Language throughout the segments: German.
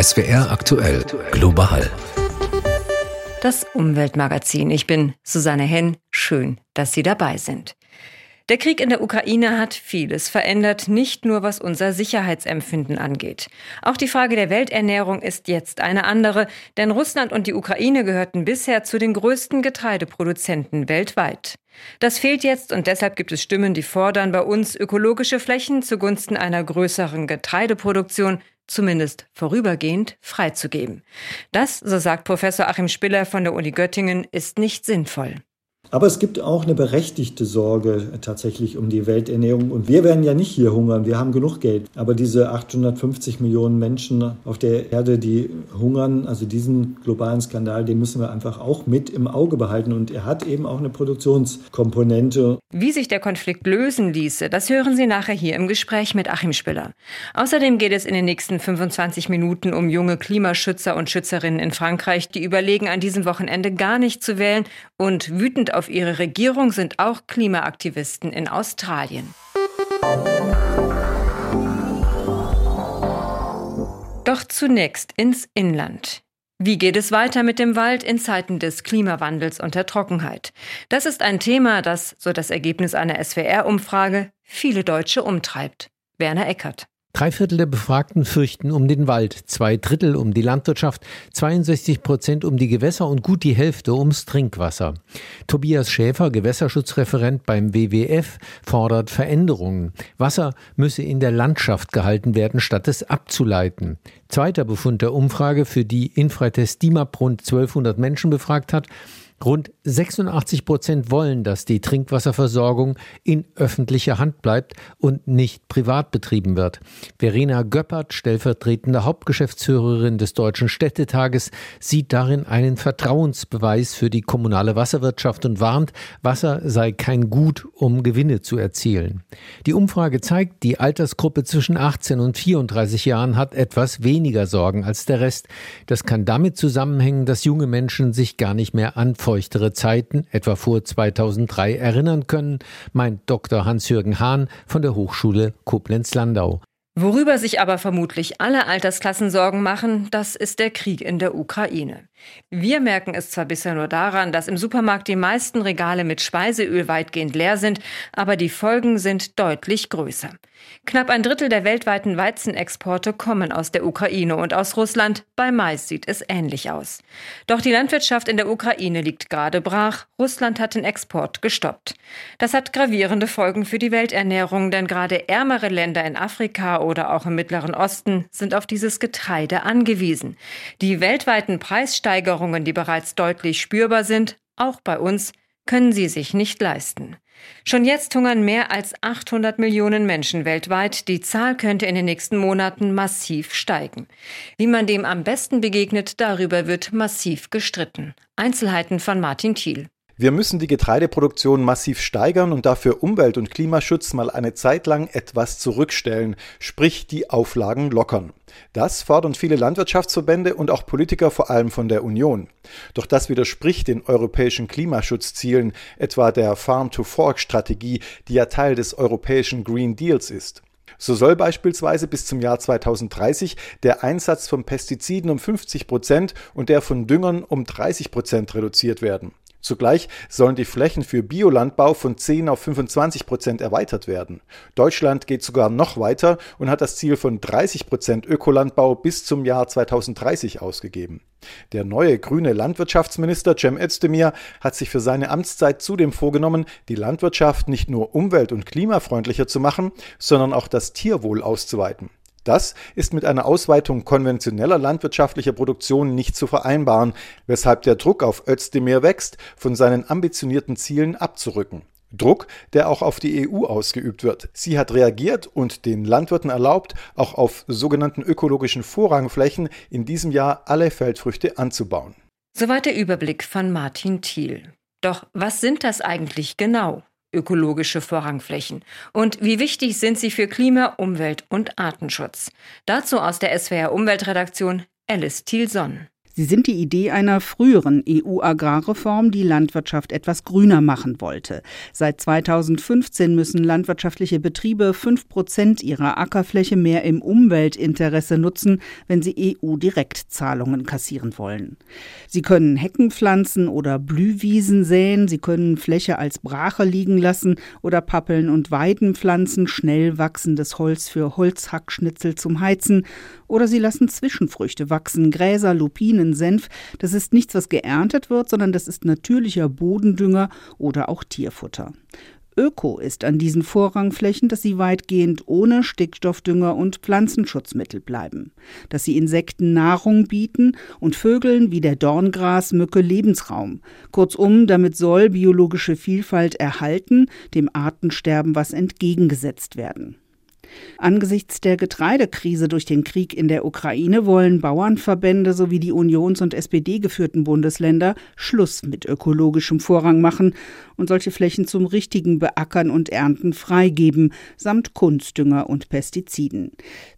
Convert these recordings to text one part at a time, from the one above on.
SWR aktuell global. Das Umweltmagazin. Ich bin Susanne Henn. Schön, dass Sie dabei sind. Der Krieg in der Ukraine hat vieles verändert, nicht nur was unser Sicherheitsempfinden angeht. Auch die Frage der Welternährung ist jetzt eine andere, denn Russland und die Ukraine gehörten bisher zu den größten Getreideproduzenten weltweit. Das fehlt jetzt und deshalb gibt es Stimmen, die fordern, bei uns ökologische Flächen zugunsten einer größeren Getreideproduktion zumindest vorübergehend freizugeben. Das, so sagt Professor Achim Spiller von der Uni Göttingen, ist nicht sinnvoll. Aber es gibt auch eine berechtigte Sorge tatsächlich um die Welternährung. Und wir werden ja nicht hier hungern, wir haben genug Geld. Aber diese 850 Millionen Menschen auf der Erde, die hungern, also diesen globalen Skandal, den müssen wir einfach auch mit im Auge behalten. Und er hat eben auch eine Produktionskomponente. Wie sich der Konflikt lösen ließe, das hören Sie nachher hier im Gespräch mit Achim Spiller. Außerdem geht es in den nächsten 25 Minuten um junge Klimaschützer und Schützerinnen in Frankreich, die überlegen, an diesem Wochenende gar nicht zu wählen und wütend auf auf ihre Regierung sind auch Klimaaktivisten in Australien. Doch zunächst ins Inland. Wie geht es weiter mit dem Wald in Zeiten des Klimawandels und der Trockenheit? Das ist ein Thema, das, so das Ergebnis einer SWR-Umfrage, viele Deutsche umtreibt. Werner Eckert. Drei Viertel der Befragten fürchten um den Wald, zwei Drittel um die Landwirtschaft, 62 Prozent um die Gewässer und gut die Hälfte ums Trinkwasser. Tobias Schäfer, Gewässerschutzreferent beim WWF, fordert Veränderungen. Wasser müsse in der Landschaft gehalten werden, statt es abzuleiten. Zweiter Befund der Umfrage, für die Infratest DIMAP rund 1200 Menschen befragt hat, Rund 86 Prozent wollen, dass die Trinkwasserversorgung in öffentlicher Hand bleibt und nicht privat betrieben wird. Verena Göppert, stellvertretende Hauptgeschäftsführerin des Deutschen Städtetages, sieht darin einen Vertrauensbeweis für die kommunale Wasserwirtschaft und warnt, Wasser sei kein Gut, um Gewinne zu erzielen. Die Umfrage zeigt, die Altersgruppe zwischen 18 und 34 Jahren hat etwas weniger Sorgen als der Rest. Das kann damit zusammenhängen, dass junge Menschen sich gar nicht mehr an feuchtere Zeiten, etwa vor 2003, erinnern können, meint Dr. Hans-Jürgen Hahn von der Hochschule Koblenz-Landau. Worüber sich aber vermutlich alle Altersklassen Sorgen machen, das ist der Krieg in der Ukraine. Wir merken es zwar bisher nur daran, dass im Supermarkt die meisten Regale mit Speiseöl weitgehend leer sind, aber die Folgen sind deutlich größer. Knapp ein Drittel der weltweiten Weizenexporte kommen aus der Ukraine und aus Russland. Bei Mais sieht es ähnlich aus. Doch die Landwirtschaft in der Ukraine liegt gerade brach. Russland hat den Export gestoppt. Das hat gravierende Folgen für die Welternährung, denn gerade ärmere Länder in Afrika oder auch im Mittleren Osten sind auf dieses Getreide angewiesen. Die weltweiten Preissteigerungen, die bereits deutlich spürbar sind, auch bei uns, können sie sich nicht leisten. Schon jetzt hungern mehr als 800 Millionen Menschen weltweit. Die Zahl könnte in den nächsten Monaten massiv steigen. Wie man dem am besten begegnet, darüber wird massiv gestritten. Einzelheiten von Martin Thiel. Wir müssen die Getreideproduktion massiv steigern und dafür Umwelt- und Klimaschutz mal eine Zeit lang etwas zurückstellen, sprich die Auflagen lockern. Das fordern viele Landwirtschaftsverbände und auch Politiker vor allem von der Union. Doch das widerspricht den europäischen Klimaschutzzielen, etwa der Farm-to-Fork-Strategie, die ja Teil des europäischen Green Deals ist. So soll beispielsweise bis zum Jahr 2030 der Einsatz von Pestiziden um 50 Prozent und der von Düngern um 30 Prozent reduziert werden. Zugleich sollen die Flächen für Biolandbau von 10 auf 25 Prozent erweitert werden. Deutschland geht sogar noch weiter und hat das Ziel von 30 Prozent Ökolandbau bis zum Jahr 2030 ausgegeben. Der neue grüne Landwirtschaftsminister Cem Özdemir hat sich für seine Amtszeit zudem vorgenommen, die Landwirtschaft nicht nur umwelt- und klimafreundlicher zu machen, sondern auch das Tierwohl auszuweiten. Das ist mit einer Ausweitung konventioneller landwirtschaftlicher Produktion nicht zu vereinbaren, weshalb der Druck auf Özdemir wächst, von seinen ambitionierten Zielen abzurücken. Druck, der auch auf die EU ausgeübt wird. Sie hat reagiert und den Landwirten erlaubt, auch auf sogenannten ökologischen Vorrangflächen in diesem Jahr alle Feldfrüchte anzubauen. Soweit der Überblick von Martin Thiel. Doch was sind das eigentlich genau? Ökologische Vorrangflächen? Und wie wichtig sind sie für Klima, Umwelt und Artenschutz? Dazu aus der SWR Umweltredaktion Alice Thielson. Sie sind die Idee einer früheren EU-Agrarreform, die Landwirtschaft etwas grüner machen wollte. Seit 2015 müssen landwirtschaftliche Betriebe fünf Prozent ihrer Ackerfläche mehr im Umweltinteresse nutzen, wenn sie EU-Direktzahlungen kassieren wollen. Sie können Hecken pflanzen oder Blühwiesen säen, sie können Fläche als Brache liegen lassen oder Pappeln und Weiden pflanzen, schnell wachsendes Holz für Holzhackschnitzel zum Heizen oder sie lassen Zwischenfrüchte wachsen, Gräser, Lupinen, Senf. Das ist nichts, was geerntet wird, sondern das ist natürlicher Bodendünger oder auch Tierfutter. Öko ist an diesen Vorrangflächen, dass sie weitgehend ohne Stickstoffdünger und Pflanzenschutzmittel bleiben, dass sie Insekten Nahrung bieten und Vögeln wie der Dorngrasmücke Lebensraum. Kurzum, damit soll biologische Vielfalt erhalten, dem Artensterben was entgegengesetzt werden. Angesichts der Getreidekrise durch den Krieg in der Ukraine wollen Bauernverbände sowie die Unions- und SPD geführten Bundesländer Schluss mit ökologischem Vorrang machen und solche Flächen zum richtigen Beackern und Ernten freigeben, samt Kunstdünger und Pestiziden.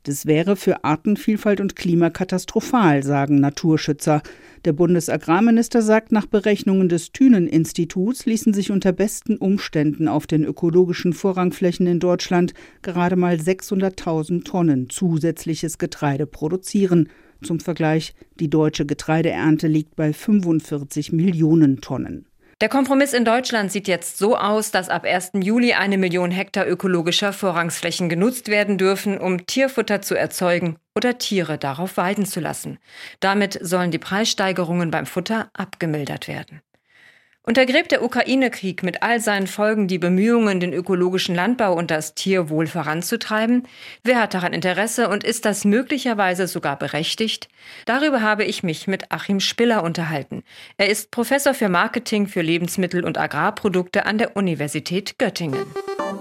Das wäre für Artenvielfalt und Klima katastrophal, sagen Naturschützer. Der Bundesagrarminister sagt, nach Berechnungen des Thünen-Instituts ließen sich unter besten Umständen auf den ökologischen Vorrangflächen in Deutschland gerade mal 600.000 Tonnen zusätzliches Getreide produzieren. Zum Vergleich, die deutsche Getreideernte liegt bei 45 Millionen Tonnen. Der Kompromiss in Deutschland sieht jetzt so aus, dass ab 1. Juli eine Million Hektar ökologischer Vorrangsflächen genutzt werden dürfen, um Tierfutter zu erzeugen oder Tiere darauf weiden zu lassen. Damit sollen die Preissteigerungen beim Futter abgemildert werden. Untergräbt der Ukraine-Krieg mit all seinen Folgen die Bemühungen, den ökologischen Landbau und das Tierwohl voranzutreiben? Wer hat daran Interesse und ist das möglicherweise sogar berechtigt? Darüber habe ich mich mit Achim Spiller unterhalten. Er ist Professor für Marketing für Lebensmittel und Agrarprodukte an der Universität Göttingen.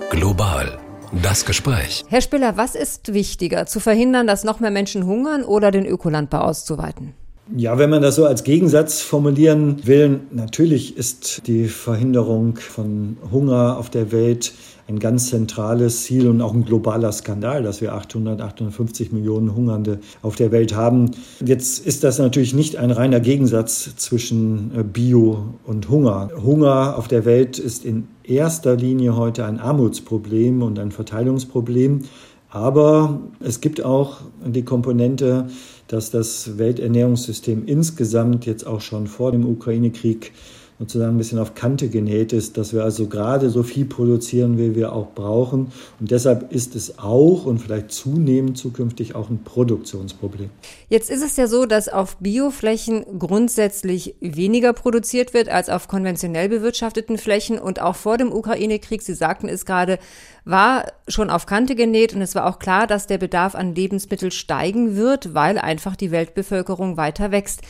Global. Das Gespräch. Herr Spiller, was ist wichtiger, zu verhindern, dass noch mehr Menschen hungern oder den Ökolandbau auszuweiten? Ja, wenn man das so als Gegensatz formulieren will, natürlich ist die Verhinderung von Hunger auf der Welt ein ganz zentrales Ziel und auch ein globaler Skandal, dass wir 800, 850 Millionen Hungernde auf der Welt haben. Jetzt ist das natürlich nicht ein reiner Gegensatz zwischen äh, Bio und Hunger. Hunger auf der Welt ist in erster Linie heute ein Armutsproblem und ein Verteilungsproblem. Aber es gibt auch die Komponente, dass das Welternährungssystem insgesamt jetzt auch schon vor dem Ukraine-Krieg sozusagen ein bisschen auf Kante genäht ist, dass wir also gerade so viel produzieren, wie wir auch brauchen. Und deshalb ist es auch und vielleicht zunehmend zukünftig auch ein Produktionsproblem. Jetzt ist es ja so, dass auf Bioflächen grundsätzlich weniger produziert wird als auf konventionell bewirtschafteten Flächen. Und auch vor dem Ukraine-Krieg, Sie sagten es gerade, war schon auf Kante genäht und es war auch klar, dass der Bedarf an Lebensmitteln steigen wird, weil einfach die Weltbevölkerung weiter wächst.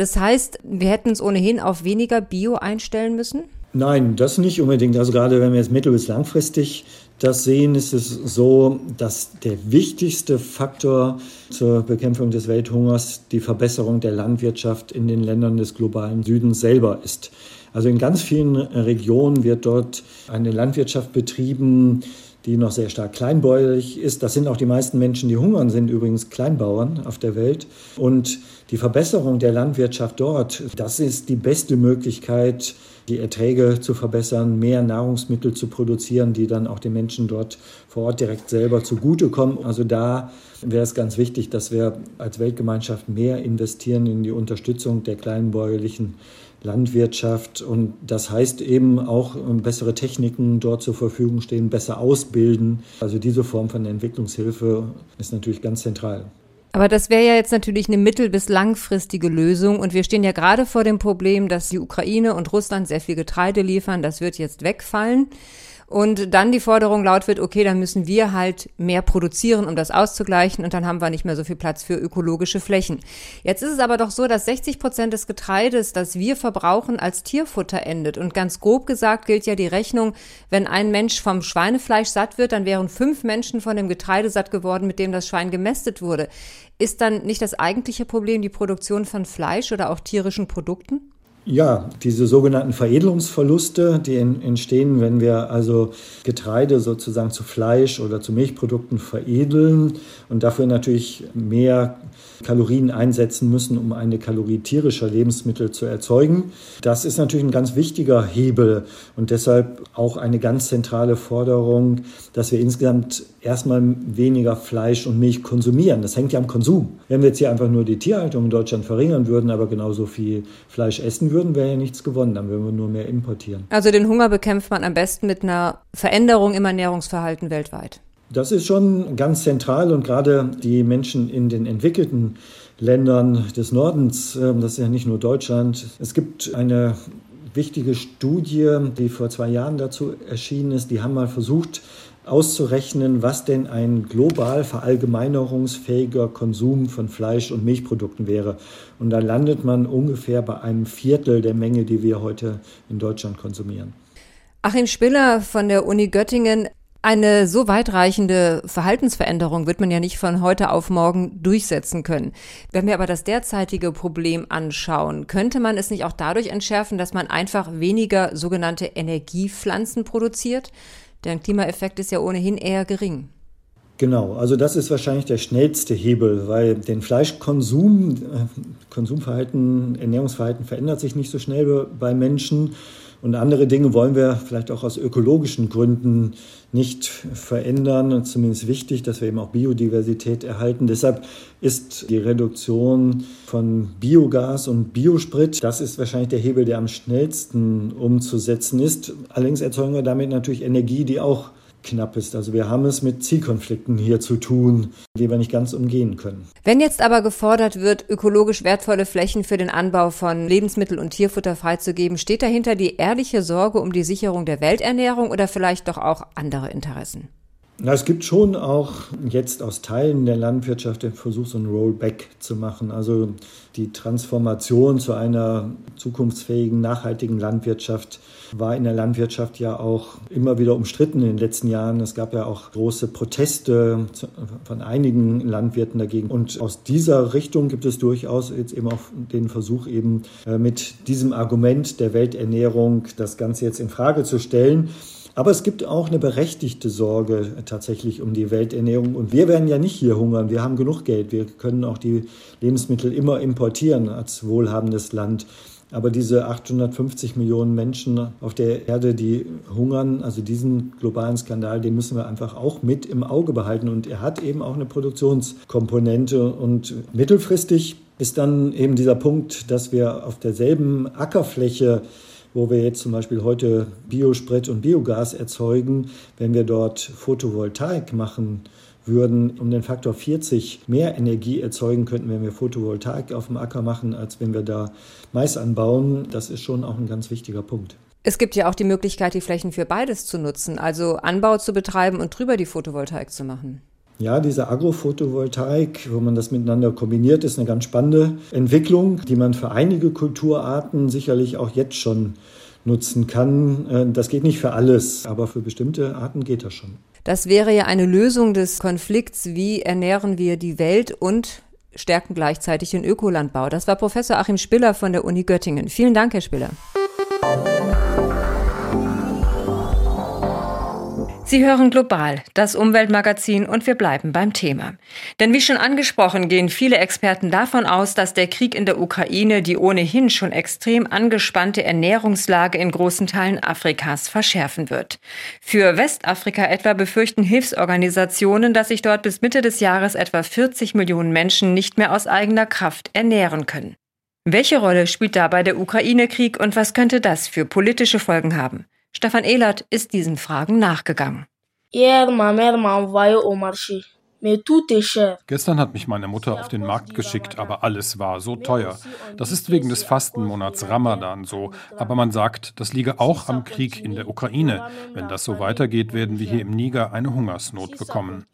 Das heißt, wir hätten uns ohnehin auf weniger Bio einstellen müssen? Nein, das nicht unbedingt. Also gerade wenn wir jetzt mittel- bis langfristig das sehen, ist es so, dass der wichtigste Faktor zur Bekämpfung des Welthungers die Verbesserung der Landwirtschaft in den Ländern des globalen Südens selber ist. Also in ganz vielen Regionen wird dort eine Landwirtschaft betrieben, die noch sehr stark kleinbäuerlich ist. Das sind auch die meisten Menschen, die hungern, sind übrigens Kleinbauern auf der Welt. Und die Verbesserung der Landwirtschaft dort, das ist die beste Möglichkeit, die Erträge zu verbessern, mehr Nahrungsmittel zu produzieren, die dann auch den Menschen dort vor Ort direkt selber zugutekommen. Also da wäre es ganz wichtig, dass wir als Weltgemeinschaft mehr investieren in die Unterstützung der kleinbäuerlichen Landwirtschaft. Und das heißt eben auch ähm, bessere Techniken dort zur Verfügung stehen, besser ausbilden. Also diese Form von Entwicklungshilfe ist natürlich ganz zentral. Aber das wäre ja jetzt natürlich eine mittel- bis langfristige Lösung. Und wir stehen ja gerade vor dem Problem, dass die Ukraine und Russland sehr viel Getreide liefern. Das wird jetzt wegfallen. Und dann die Forderung laut wird, okay, dann müssen wir halt mehr produzieren, um das auszugleichen und dann haben wir nicht mehr so viel Platz für ökologische Flächen. Jetzt ist es aber doch so, dass 60 Prozent des Getreides, das wir verbrauchen, als Tierfutter endet. Und ganz grob gesagt gilt ja die Rechnung, wenn ein Mensch vom Schweinefleisch satt wird, dann wären fünf Menschen von dem Getreide satt geworden, mit dem das Schwein gemästet wurde. Ist dann nicht das eigentliche Problem die Produktion von Fleisch oder auch tierischen Produkten? Ja, diese sogenannten Veredelungsverluste, die entstehen, wenn wir also Getreide sozusagen zu Fleisch oder zu Milchprodukten veredeln und dafür natürlich mehr Kalorien einsetzen müssen, um eine Kalorie tierischer Lebensmittel zu erzeugen. Das ist natürlich ein ganz wichtiger Hebel und deshalb auch eine ganz zentrale Forderung, dass wir insgesamt erstmal weniger Fleisch und Milch konsumieren. Das hängt ja am Konsum. Wenn wir jetzt hier einfach nur die Tierhaltung in Deutschland verringern würden, aber genauso viel Fleisch essen würden, wäre ja nichts gewonnen. Dann würden wir nur mehr importieren. Also den Hunger bekämpft man am besten mit einer Veränderung im Ernährungsverhalten weltweit. Das ist schon ganz zentral und gerade die Menschen in den entwickelten Ländern des Nordens, ähm, das ist ja nicht nur Deutschland. Es gibt eine wichtige Studie, die vor zwei Jahren dazu erschienen ist. Die haben mal versucht auszurechnen, was denn ein global verallgemeinerungsfähiger Konsum von Fleisch- und Milchprodukten wäre. Und da landet man ungefähr bei einem Viertel der Menge, die wir heute in Deutschland konsumieren. Achim Spiller von der Uni Göttingen eine so weitreichende Verhaltensveränderung wird man ja nicht von heute auf morgen durchsetzen können. Wenn wir aber das derzeitige Problem anschauen, könnte man es nicht auch dadurch entschärfen, dass man einfach weniger sogenannte Energiepflanzen produziert? Der Klimaeffekt ist ja ohnehin eher gering. Genau, also das ist wahrscheinlich der schnellste Hebel, weil den Fleischkonsum, äh, Konsumverhalten, Ernährungsverhalten verändert sich nicht so schnell bei Menschen. Und andere Dinge wollen wir vielleicht auch aus ökologischen Gründen nicht verändern. Und zumindest wichtig, dass wir eben auch Biodiversität erhalten. Deshalb ist die Reduktion von Biogas und Biosprit, das ist wahrscheinlich der Hebel, der am schnellsten umzusetzen ist. Allerdings erzeugen wir damit natürlich Energie, die auch knapp ist. Also wir haben es mit Zielkonflikten hier zu tun, die wir nicht ganz umgehen können. Wenn jetzt aber gefordert wird, ökologisch wertvolle Flächen für den Anbau von Lebensmittel und Tierfutter freizugeben, steht dahinter die ehrliche Sorge um die Sicherung der Welternährung oder vielleicht doch auch andere Interessen? Na, es gibt schon auch jetzt aus Teilen der Landwirtschaft den Versuch, so ein Rollback zu machen. Also die Transformation zu einer zukunftsfähigen, nachhaltigen Landwirtschaft war in der Landwirtschaft ja auch immer wieder umstritten in den letzten Jahren. Es gab ja auch große Proteste von einigen Landwirten dagegen. Und aus dieser Richtung gibt es durchaus jetzt eben auch den Versuch, eben äh, mit diesem Argument der Welternährung das Ganze jetzt in Frage zu stellen. Aber es gibt auch eine berechtigte Sorge tatsächlich um die Welternährung. Und wir werden ja nicht hier hungern. Wir haben genug Geld. Wir können auch die Lebensmittel immer importieren als wohlhabendes Land. Aber diese 850 Millionen Menschen auf der Erde, die hungern, also diesen globalen Skandal, den müssen wir einfach auch mit im Auge behalten. Und er hat eben auch eine Produktionskomponente. Und mittelfristig ist dann eben dieser Punkt, dass wir auf derselben Ackerfläche wo wir jetzt zum Beispiel heute Biosprit und Biogas erzeugen, wenn wir dort Photovoltaik machen würden, um den Faktor 40 mehr Energie erzeugen könnten, wenn wir Photovoltaik auf dem Acker machen, als wenn wir da Mais anbauen. Das ist schon auch ein ganz wichtiger Punkt. Es gibt ja auch die Möglichkeit, die Flächen für beides zu nutzen, also Anbau zu betreiben und drüber die Photovoltaik zu machen. Ja, diese Agrophotovoltaik, wo man das miteinander kombiniert, ist eine ganz spannende Entwicklung, die man für einige Kulturarten sicherlich auch jetzt schon nutzen kann. Äh, das geht nicht für alles, aber für bestimmte Arten geht das schon. Das wäre ja eine Lösung des Konflikts, wie ernähren wir die Welt und stärken gleichzeitig den Ökolandbau. Das war Professor Achim Spiller von der Uni Göttingen. Vielen Dank, Herr Spiller. Sie hören global, das Umweltmagazin und wir bleiben beim Thema. Denn wie schon angesprochen, gehen viele Experten davon aus, dass der Krieg in der Ukraine die ohnehin schon extrem angespannte Ernährungslage in großen Teilen Afrikas verschärfen wird. Für Westafrika etwa befürchten Hilfsorganisationen, dass sich dort bis Mitte des Jahres etwa 40 Millionen Menschen nicht mehr aus eigener Kraft ernähren können. Welche Rolle spielt dabei der Ukraine-Krieg und was könnte das für politische Folgen haben? Stefan Ehlert ist diesen Fragen nachgegangen. Gestern hat mich meine Mutter auf den Markt geschickt, aber alles war so teuer. Das ist wegen des Fastenmonats Ramadan so. Aber man sagt, das liege auch am Krieg in der Ukraine. Wenn das so weitergeht, werden wir hier im Niger eine Hungersnot bekommen.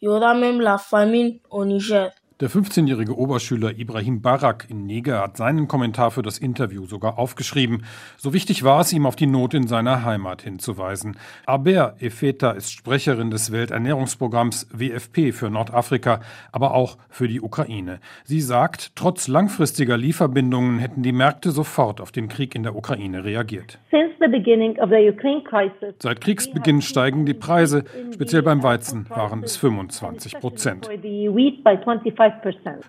Der 15-jährige Oberschüler Ibrahim Barak in Niger hat seinen Kommentar für das Interview sogar aufgeschrieben. So wichtig war es ihm, auf die Not in seiner Heimat hinzuweisen. Aber Efeta ist Sprecherin des Welternährungsprogramms WFP für Nordafrika, aber auch für die Ukraine. Sie sagt, trotz langfristiger Lieferbindungen hätten die Märkte sofort auf den Krieg in der Ukraine reagiert. Seit Kriegsbeginn steigen die Preise, speziell beim Weizen waren es 25 Prozent.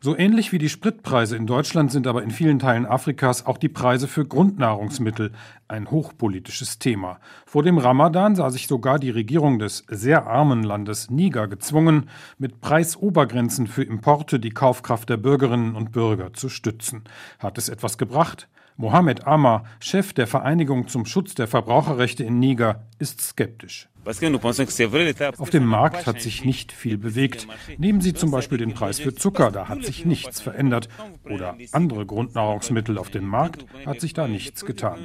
So ähnlich wie die Spritpreise in Deutschland sind aber in vielen Teilen Afrikas auch die Preise für Grundnahrungsmittel ein hochpolitisches Thema. Vor dem Ramadan sah sich sogar die Regierung des sehr armen Landes Niger gezwungen, mit Preisobergrenzen für Importe die Kaufkraft der Bürgerinnen und Bürger zu stützen. Hat es etwas gebracht? Mohamed Amar, Chef der Vereinigung zum Schutz der Verbraucherrechte in Niger, ist skeptisch. Auf dem Markt hat sich nicht viel bewegt. Nehmen Sie zum Beispiel den Preis für Zucker, da hat sich nichts verändert. Oder andere Grundnahrungsmittel auf dem Markt hat sich da nichts getan.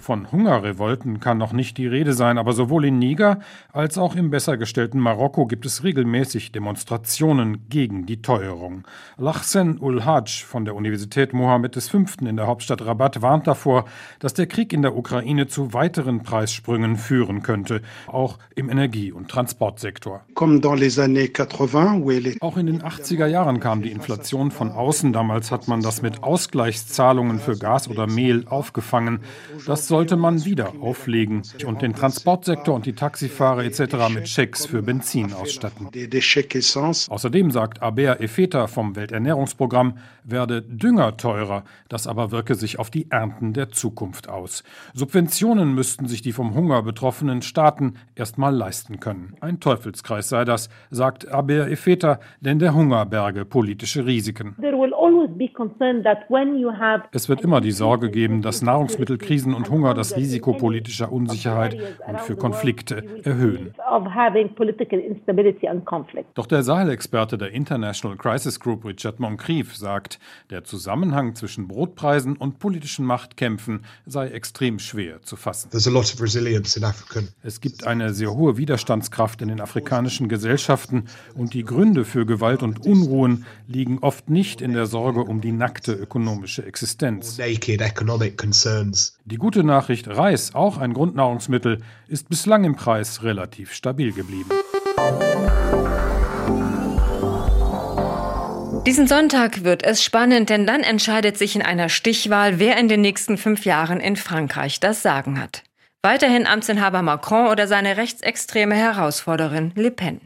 Von Hungerrevolten kann noch nicht die Rede sein, aber sowohl in Niger als auch im besser gestellten Marokko gibt es regelmäßig Demonstrationen gegen die Teuerung. Lachsen ul Hajj von der Universität Mohammed V. in der Hauptstadt Rabat warnt davor, dass der Krieg in der Ukraine zu weiteren Preissprüngen führen könnte auch im Energie- und Transportsektor. Auch in den 80er Jahren kam die Inflation von außen. Damals hat man das mit Ausgleichszahlungen für Gas oder Mehl aufgefangen. Das sollte man wieder auflegen und den Transportsektor und die Taxifahrer etc. mit Schecks für Benzin ausstatten. Außerdem sagt Aber Efeta vom Welternährungsprogramm, werde Dünger teurer. Das aber wirke sich auf die Ernten der Zukunft aus. Subventionen müssten sich die vom Hunger betroffenen Staaten Staaten erst mal leisten können. Ein Teufelskreis sei das, sagt Aber Efeta, denn der Hunger berge politische Risiken. Es wird immer die Sorge geben, dass Nahrungsmittelkrisen und Hunger das Risiko politischer Unsicherheit und für Konflikte erhöhen. Doch der Sahelexperte der International Crisis Group Richard Moncrief sagt, der Zusammenhang zwischen Brotpreisen und politischen Machtkämpfen sei extrem schwer zu fassen. Es gibt eine sehr hohe Widerstandskraft in den afrikanischen Gesellschaften und die Gründe für Gewalt und Unruhen liegen oft nicht in der Sorge um die nackte ökonomische Existenz. Die gute Nachricht, Reis, auch ein Grundnahrungsmittel, ist bislang im Preis relativ stabil geblieben. Diesen Sonntag wird es spannend, denn dann entscheidet sich in einer Stichwahl, wer in den nächsten fünf Jahren in Frankreich das Sagen hat. Weiterhin Amtsinhaber Macron oder seine rechtsextreme Herausforderin Le Pen.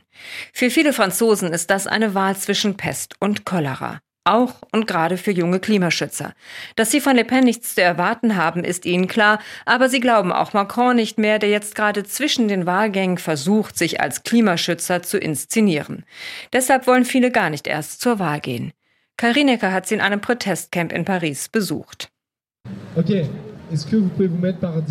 Für viele Franzosen ist das eine Wahl zwischen Pest und Cholera. Auch und gerade für junge Klimaschützer. Dass sie von Le Pen nichts zu erwarten haben, ist ihnen klar, aber sie glauben auch Macron nicht mehr, der jetzt gerade zwischen den Wahlgängen versucht, sich als Klimaschützer zu inszenieren. Deshalb wollen viele gar nicht erst zur Wahl gehen. Karinecker hat sie in einem Protestcamp in Paris besucht. Okay,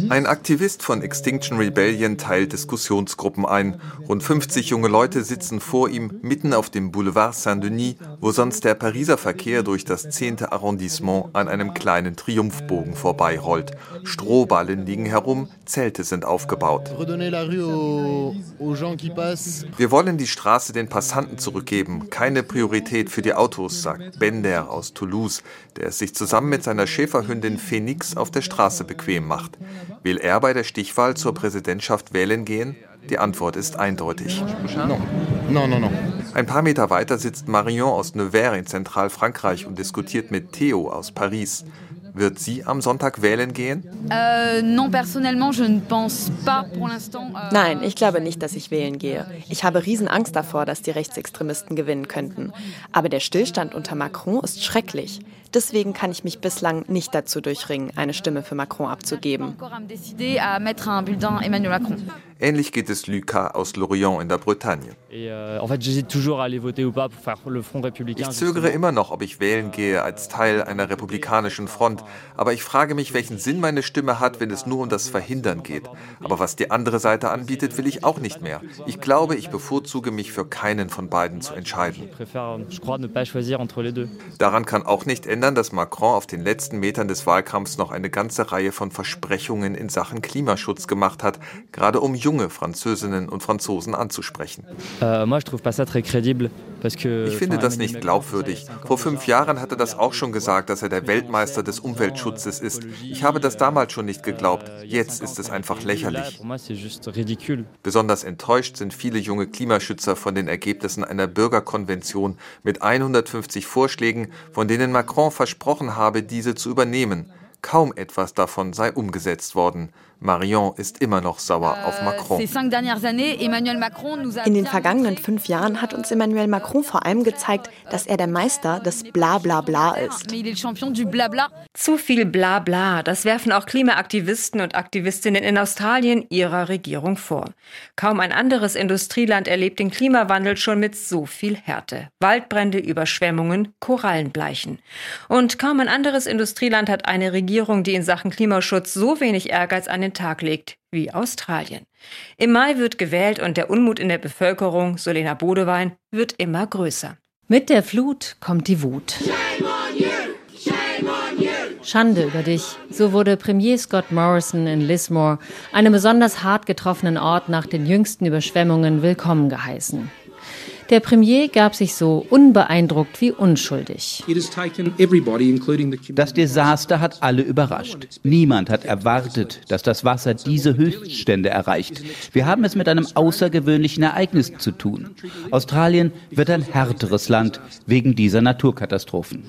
ein Aktivist von Extinction Rebellion teilt Diskussionsgruppen ein. Rund 50 junge Leute sitzen vor ihm mitten auf dem Boulevard Saint-Denis, wo sonst der Pariser Verkehr durch das 10. Arrondissement an einem kleinen Triumphbogen vorbeirollt. Strohballen liegen herum, Zelte sind aufgebaut. Wir wollen die Straße den Passanten zurückgeben, keine Priorität für die Autos, sagt Bender aus Toulouse, der es sich zusammen mit seiner Schäferhündin Phoenix auf der Straße Straße bequem macht. Will er bei der Stichwahl zur Präsidentschaft wählen gehen? Die Antwort ist eindeutig. Ein paar Meter weiter sitzt Marion aus Nevers in Zentralfrankreich und diskutiert mit Theo aus Paris. Wird sie am Sonntag wählen gehen? Euh, euh, Nein, ich glaube nicht, dass ich wählen gehe. Ich habe Riesenangst davor, dass die Rechtsextremisten gewinnen könnten. Aber der Stillstand unter Macron ist schrecklich. Deswegen kann ich mich bislang nicht dazu durchringen, eine Stimme für Macron abzugeben. Ähnlich geht es Lucas aus Lorient in der Bretagne. Euh, ich zögere immer noch, ob ich wählen gehe als Teil einer republikanischen Front, aber ich frage mich, welchen Sinn meine Stimme hat, wenn es nur um das Verhindern geht. Aber was die andere Seite anbietet, will ich auch nicht mehr. Ich glaube, ich bevorzuge mich für keinen von beiden zu entscheiden. Daran kann auch nicht ändern, dass Macron auf den letzten Metern des Wahlkampfs noch eine ganze Reihe von Versprechungen in Sachen Klimaschutz gemacht hat, gerade um junge Französinnen und Franzosen anzusprechen. Euh, ich finde das nicht glaubwürdig. Vor fünf Jahren hatte das auch schon gesagt, dass er der Weltmeister des Umweltschutzes ist. Ich habe das damals schon nicht geglaubt. Jetzt ist es einfach lächerlich. Besonders enttäuscht sind viele junge Klimaschützer von den Ergebnissen einer Bürgerkonvention mit 150 Vorschlägen, von denen Macron versprochen habe, diese zu übernehmen. Kaum etwas davon sei umgesetzt worden. Marion ist immer noch sauer auf Euh, Macron. In den vergangenen fünf Jahren hat uns Emmanuel Macron vor allem gezeigt, dass er der Meister des Blablabla ist. Zu viel Blabla, das werfen auch Klimaaktivisten und Aktivistinnen in Australien ihrer Regierung vor. Kaum ein anderes Industrieland erlebt den Klimawandel schon mit so viel Härte. Waldbrände, Überschwemmungen, Korallenbleichen. Und kaum ein anderes Industrieland hat eine Regierung, die in Sachen Klimaschutz so wenig Ehrgeiz an den Tag legt wie Australien. Im Mai wird gewählt und der Unmut in der Bevölkerung, Solena Bodewein, wird immer größer. Mit der Flut kommt die Wut. Schande über dich. So wurde Premier Scott Morrison in Lismore, einem besonders hart getroffenen Ort nach den jüngsten Überschwemmungen, willkommen geheißen. Der Premier gab sich so unbeeindruckt wie unschuldig. Das Desaster hat alle überrascht. Niemand hat erwartet, dass das Wasser diese Höchststände erreicht. Wir haben es mit einem außergewöhnlichen Ereignis zu tun. Australien wird ein härteres Land wegen dieser Naturkatastrophen.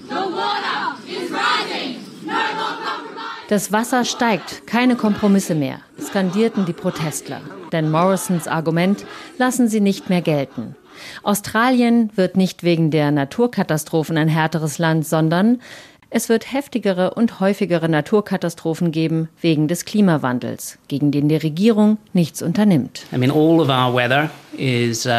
Das Wasser steigt, keine Kompromisse mehr, skandierten die Protestler. Denn Morrisons Argument lassen sie nicht mehr gelten. Australien wird nicht wegen der Naturkatastrophen ein härteres Land, sondern es wird heftigere und häufigere Naturkatastrophen geben wegen des Klimawandels, gegen den die Regierung nichts unternimmt. I all of our weather is uh.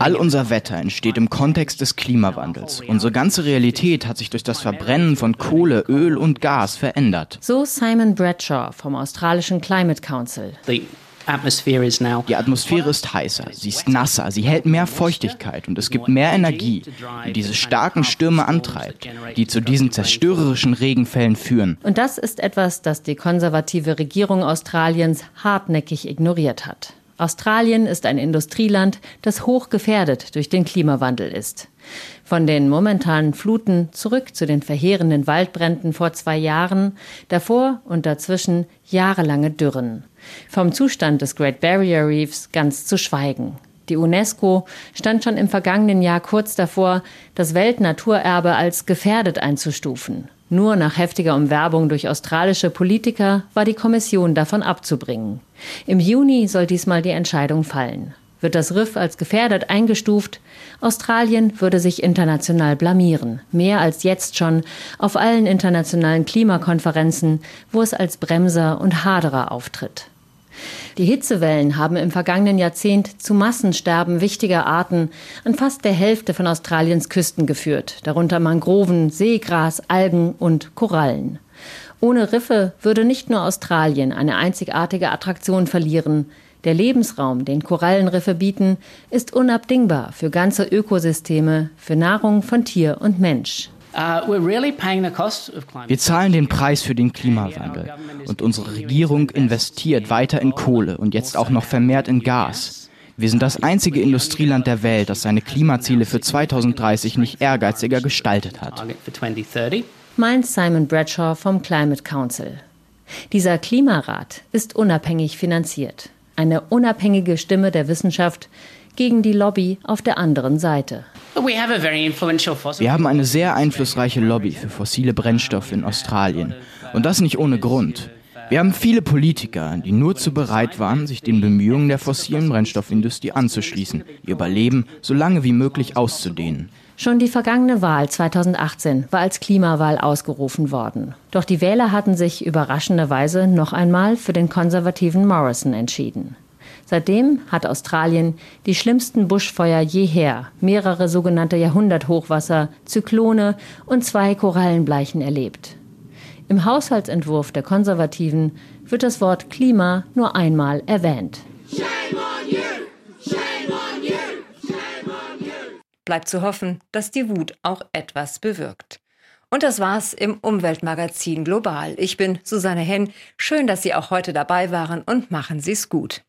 All unser Wetter entsteht im Kontext des Klimawandels. Unsere ganze Realität hat sich durch das Verbrennen von Kohle, Öl und Gas verändert. So Simon Bradshaw vom australischen Climate Council. The Die Atmosphäre ist heißer, sie ist nasser, sie hält mehr Feuchtigkeit und es gibt mehr Energie, die diese starken Stürme antreibt, die zu diesen zerstörerischen Regenfällen führen. Und das ist etwas, das die konservative Regierung Australiens hartnäckig ignoriert hat. Australien ist ein Industrieland, das hoch gefährdet durch den Klimawandel ist. Von den momentanen Fluten zurück zu den verheerenden Waldbränden vor zwei Jahren, davor und dazwischen jahrelange Dürren. Vom Zustand des Great Barrier Reefs ganz zu schweigen. Die UNESCO stand schon im vergangenen Jahr kurz davor, das Weltnaturerbe als gefährdet einzustufen. Nur nach heftiger Umwerbung durch australische Politiker war die Kommission davon abzubringen. Im Juni soll diesmal die Entscheidung fallen. Wird das Riff als gefährdet eingestuft, Australien würde sich international blamieren, mehr als jetzt schon auf allen internationalen Klimakonferenzen, wo es als Bremser und Haderer auftritt. Die Hitzewellen haben im vergangenen Jahrzehnt zu Massensterben wichtiger Arten an fast der Hälfte von Australiens Küsten geführt, darunter Mangroven, Seegras, Algen und Korallen. Ohne Riffe würde nicht nur Australien eine einzigartige Attraktion verlieren. Der Lebensraum, den Korallenriffe bieten, ist unabdingbar für ganze Ökosysteme, für Nahrung von Tier und Mensch. Wir zahlen den Preis für den Klimawandel und unsere Regierung investiert weiter in Kohle und jetzt auch noch vermehrt in Gas. Wir sind das einzige Industrieland der Welt, das seine Klimaziele für 2030 nicht ehrgeiziger gestaltet hat. Meint Simon Bradshaw vom Climate Council. Dieser Klimarat ist unabhängig finanziert. Eine unabhängige Stimme der Wissenschaft gegen die Lobby auf der anderen Seite. Wir haben eine sehr einflussreiche Lobby für fossile Brennstoffe in Australien. Und das nicht ohne Grund. Wir haben viele Politiker, die nur zu bereit waren, sich den Bemühungen der fossilen Brennstoffindustrie anzuschließen, ihr Überleben so lange wie möglich auszudehnen. Schon die vergangene Wahl 2018 war als Klimawahl ausgerufen worden. Doch die Wähler hatten sich überraschenderweise noch einmal für den konservativen Morrison entschieden. Seitdem hat Australien die schlimmsten Buschfeuer jeher, mehrere sogenannte Jahrhunderthochwasser, Zyklone und zwei Korallenbleichen erlebt. Im Haushaltsentwurf der Konservativen wird das Wort Klima nur einmal erwähnt. Bleibt zu hoffen, dass die Wut auch etwas bewirkt. Und das war's im Umweltmagazin Global. Ich bin Susanne Henn. Schön, dass Sie auch heute dabei waren und machen Sie's gut.